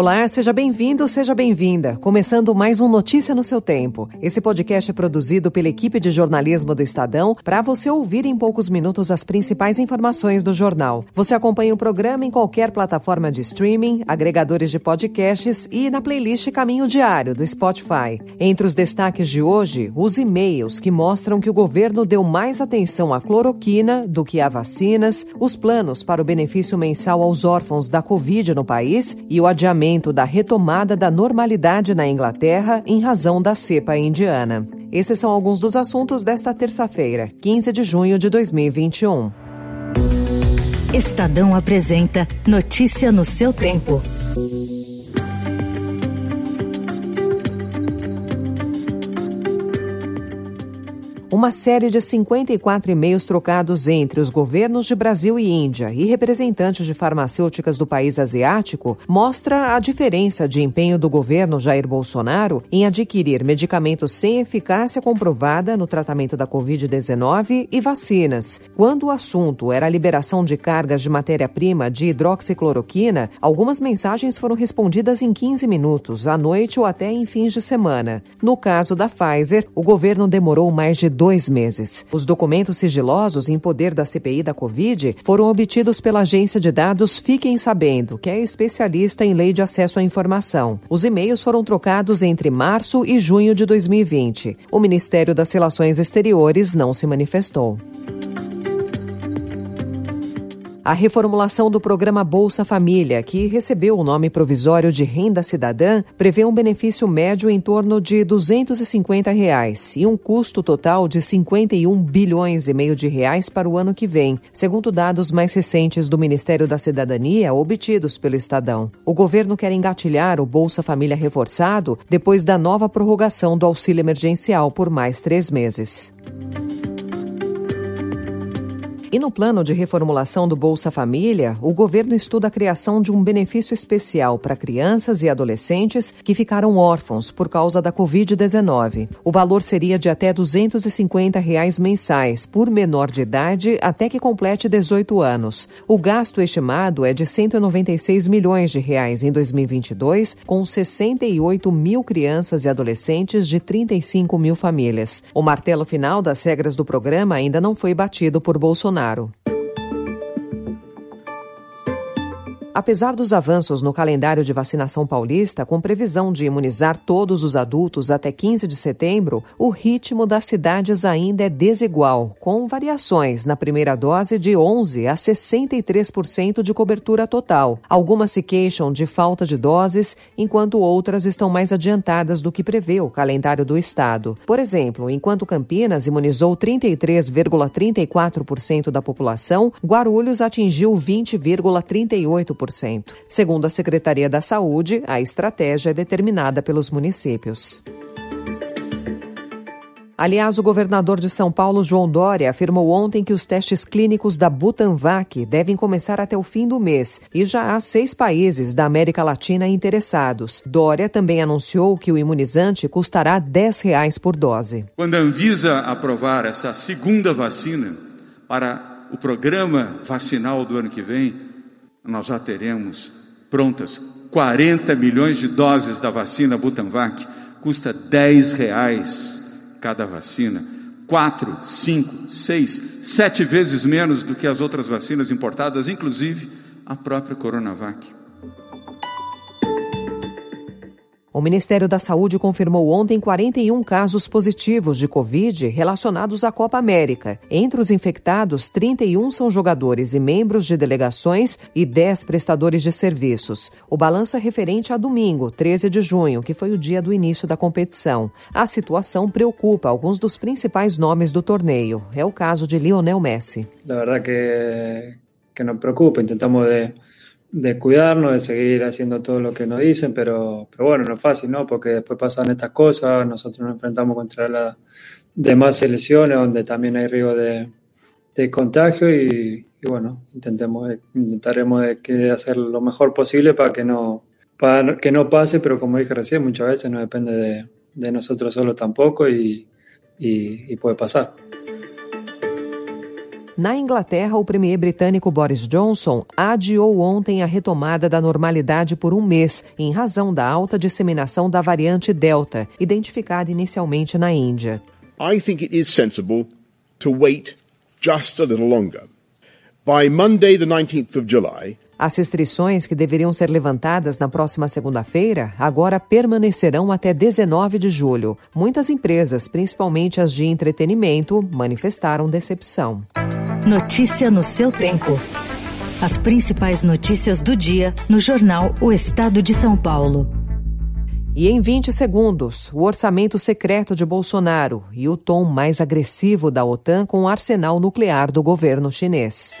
Olá, seja bem-vindo, seja bem-vinda. Começando mais um Notícia no seu tempo. Esse podcast é produzido pela equipe de jornalismo do Estadão para você ouvir em poucos minutos as principais informações do jornal. Você acompanha o programa em qualquer plataforma de streaming, agregadores de podcasts e na playlist Caminho Diário do Spotify. Entre os destaques de hoje, os e-mails que mostram que o governo deu mais atenção à cloroquina do que a vacinas, os planos para o benefício mensal aos órfãos da Covid no país e o adiamento da retomada da normalidade na Inglaterra em razão da cepa indiana. Esses são alguns dos assuntos desta terça-feira, 15 de junho de 2021. Estadão apresenta Notícia no seu tempo. Uma série de 54 e-mails trocados entre os governos de Brasil e Índia e representantes de farmacêuticas do país asiático mostra a diferença de empenho do governo Jair Bolsonaro em adquirir medicamentos sem eficácia comprovada no tratamento da Covid-19 e vacinas. Quando o assunto era a liberação de cargas de matéria-prima de hidroxicloroquina, algumas mensagens foram respondidas em 15 minutos, à noite ou até em fins de semana. No caso da Pfizer, o governo demorou mais de dois meses. Os documentos sigilosos em poder da CPI da Covid foram obtidos pela agência de dados Fiquem Sabendo, que é especialista em lei de acesso à informação. Os e-mails foram trocados entre março e junho de 2020. O Ministério das Relações Exteriores não se manifestou. A reformulação do programa Bolsa Família, que recebeu o nome provisório de Renda Cidadã, prevê um benefício médio em torno de 250 reais e um custo total de 51 bilhões e meio de reais para o ano que vem, segundo dados mais recentes do Ministério da Cidadania obtidos pelo Estadão. O governo quer engatilhar o Bolsa Família reforçado depois da nova prorrogação do auxílio emergencial por mais três meses. E no plano de reformulação do Bolsa Família, o governo estuda a criação de um benefício especial para crianças e adolescentes que ficaram órfãos por causa da Covid-19. O valor seria de até 250 reais mensais por menor de idade até que complete 18 anos. O gasto estimado é de 196 milhões de reais em 2022, com 68 mil crianças e adolescentes de 35 mil famílias. O martelo final das regras do programa ainda não foi batido por Bolsonaro. Bolsonaro. Apesar dos avanços no calendário de vacinação paulista, com previsão de imunizar todos os adultos até 15 de setembro, o ritmo das cidades ainda é desigual, com variações na primeira dose de 11 a 63% de cobertura total. Algumas se queixam de falta de doses, enquanto outras estão mais adiantadas do que prevê o calendário do estado. Por exemplo, enquanto Campinas imunizou 33,34% da população, Guarulhos atingiu 20,38%. Segundo a Secretaria da Saúde, a estratégia é determinada pelos municípios. Aliás, o governador de São Paulo, João Dória, afirmou ontem que os testes clínicos da Butanvac devem começar até o fim do mês e já há seis países da América Latina interessados. Dória também anunciou que o imunizante custará 10 reais por dose. Quando a Anvisa aprovar essa segunda vacina para o programa vacinal do ano que vem, nós já teremos prontas 40 milhões de doses da vacina Butanvac, custa 10 reais cada vacina, 4, 5, 6, 7 vezes menos do que as outras vacinas importadas, inclusive a própria Coronavac. O Ministério da Saúde confirmou ontem 41 casos positivos de Covid relacionados à Copa América. Entre os infectados, 31 são jogadores e membros de delegações e 10 prestadores de serviços. O balanço é referente a domingo, 13 de junho, que foi o dia do início da competição. A situação preocupa alguns dos principais nomes do torneio. É o caso de Lionel Messi. La verdad que, que nos preocupa. Intentamos de de cuidarnos, de seguir haciendo todo lo que nos dicen, pero, pero bueno, no es fácil, ¿no? Porque después pasan estas cosas, nosotros nos enfrentamos contra las demás selecciones donde también hay riesgo de, de contagio y, bueno, intentemos, intentaremos de, hacer lo mejor posible para que no, para que no pase, pero como dije recién, muchas veces no depende de, de nosotros solo tampoco y, y puede pasar. Na Inglaterra, o premier britânico Boris Johnson adiou ontem a retomada da normalidade por um mês, em razão da alta disseminação da variante Delta, identificada inicialmente na Índia. I think it is sensible to wait just a little longer. By Monday, the 19th of July, as restrições que deveriam ser levantadas na próxima segunda-feira agora permanecerão até 19 de julho. Muitas empresas, principalmente as de entretenimento, manifestaram decepção. Notícia no seu tempo. As principais notícias do dia no jornal O Estado de São Paulo. E em 20 segundos, o orçamento secreto de Bolsonaro e o tom mais agressivo da OTAN com o arsenal nuclear do governo chinês.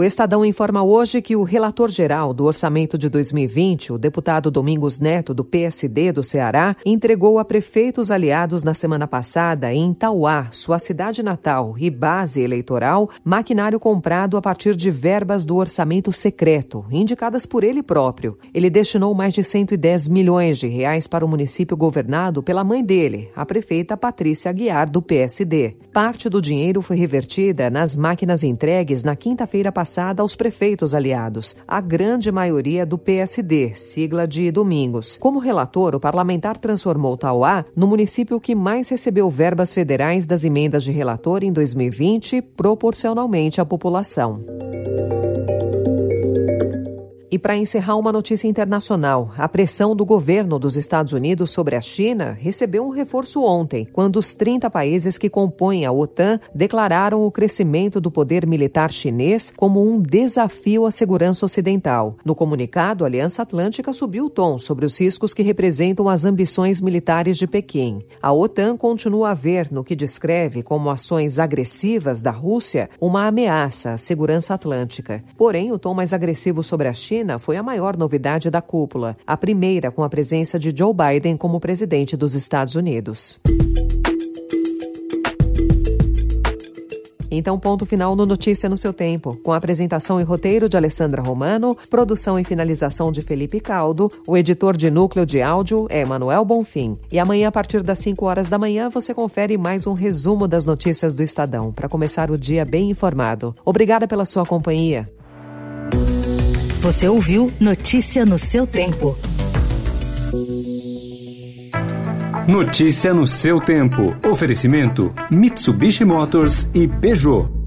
O Estadão informa hoje que o relator geral do orçamento de 2020, o deputado Domingos Neto, do PSD do Ceará, entregou a prefeitos aliados na semana passada em Tauá, sua cidade natal e base eleitoral, maquinário comprado a partir de verbas do orçamento secreto, indicadas por ele próprio. Ele destinou mais de 110 milhões de reais para o município governado pela mãe dele, a prefeita Patrícia Aguiar, do PSD. Parte do dinheiro foi revertida nas máquinas entregues na quinta-feira passada passada aos prefeitos aliados, a grande maioria do PSD, sigla de Domingos. Como relator, o parlamentar transformou Tauá no município que mais recebeu verbas federais das emendas de relator em 2020, proporcionalmente à população. E para encerrar uma notícia internacional, a pressão do governo dos Estados Unidos sobre a China recebeu um reforço ontem, quando os 30 países que compõem a OTAN declararam o crescimento do poder militar chinês como um desafio à segurança ocidental. No comunicado, a Aliança Atlântica subiu o tom sobre os riscos que representam as ambições militares de Pequim. A OTAN continua a ver no que descreve como ações agressivas da Rússia uma ameaça à segurança atlântica. Porém, o tom mais agressivo sobre a China China foi a maior novidade da cúpula, a primeira com a presença de Joe Biden como presidente dos Estados Unidos. Então, ponto final no Notícia no seu tempo, com a apresentação e roteiro de Alessandra Romano, produção e finalização de Felipe Caldo, o editor de núcleo de áudio é Manuel Bonfim. E amanhã, a partir das 5 horas da manhã, você confere mais um resumo das notícias do Estadão, para começar o dia bem informado. Obrigada pela sua companhia. Você ouviu Notícia no seu tempo. Notícia no seu tempo. Oferecimento: Mitsubishi Motors e Peugeot.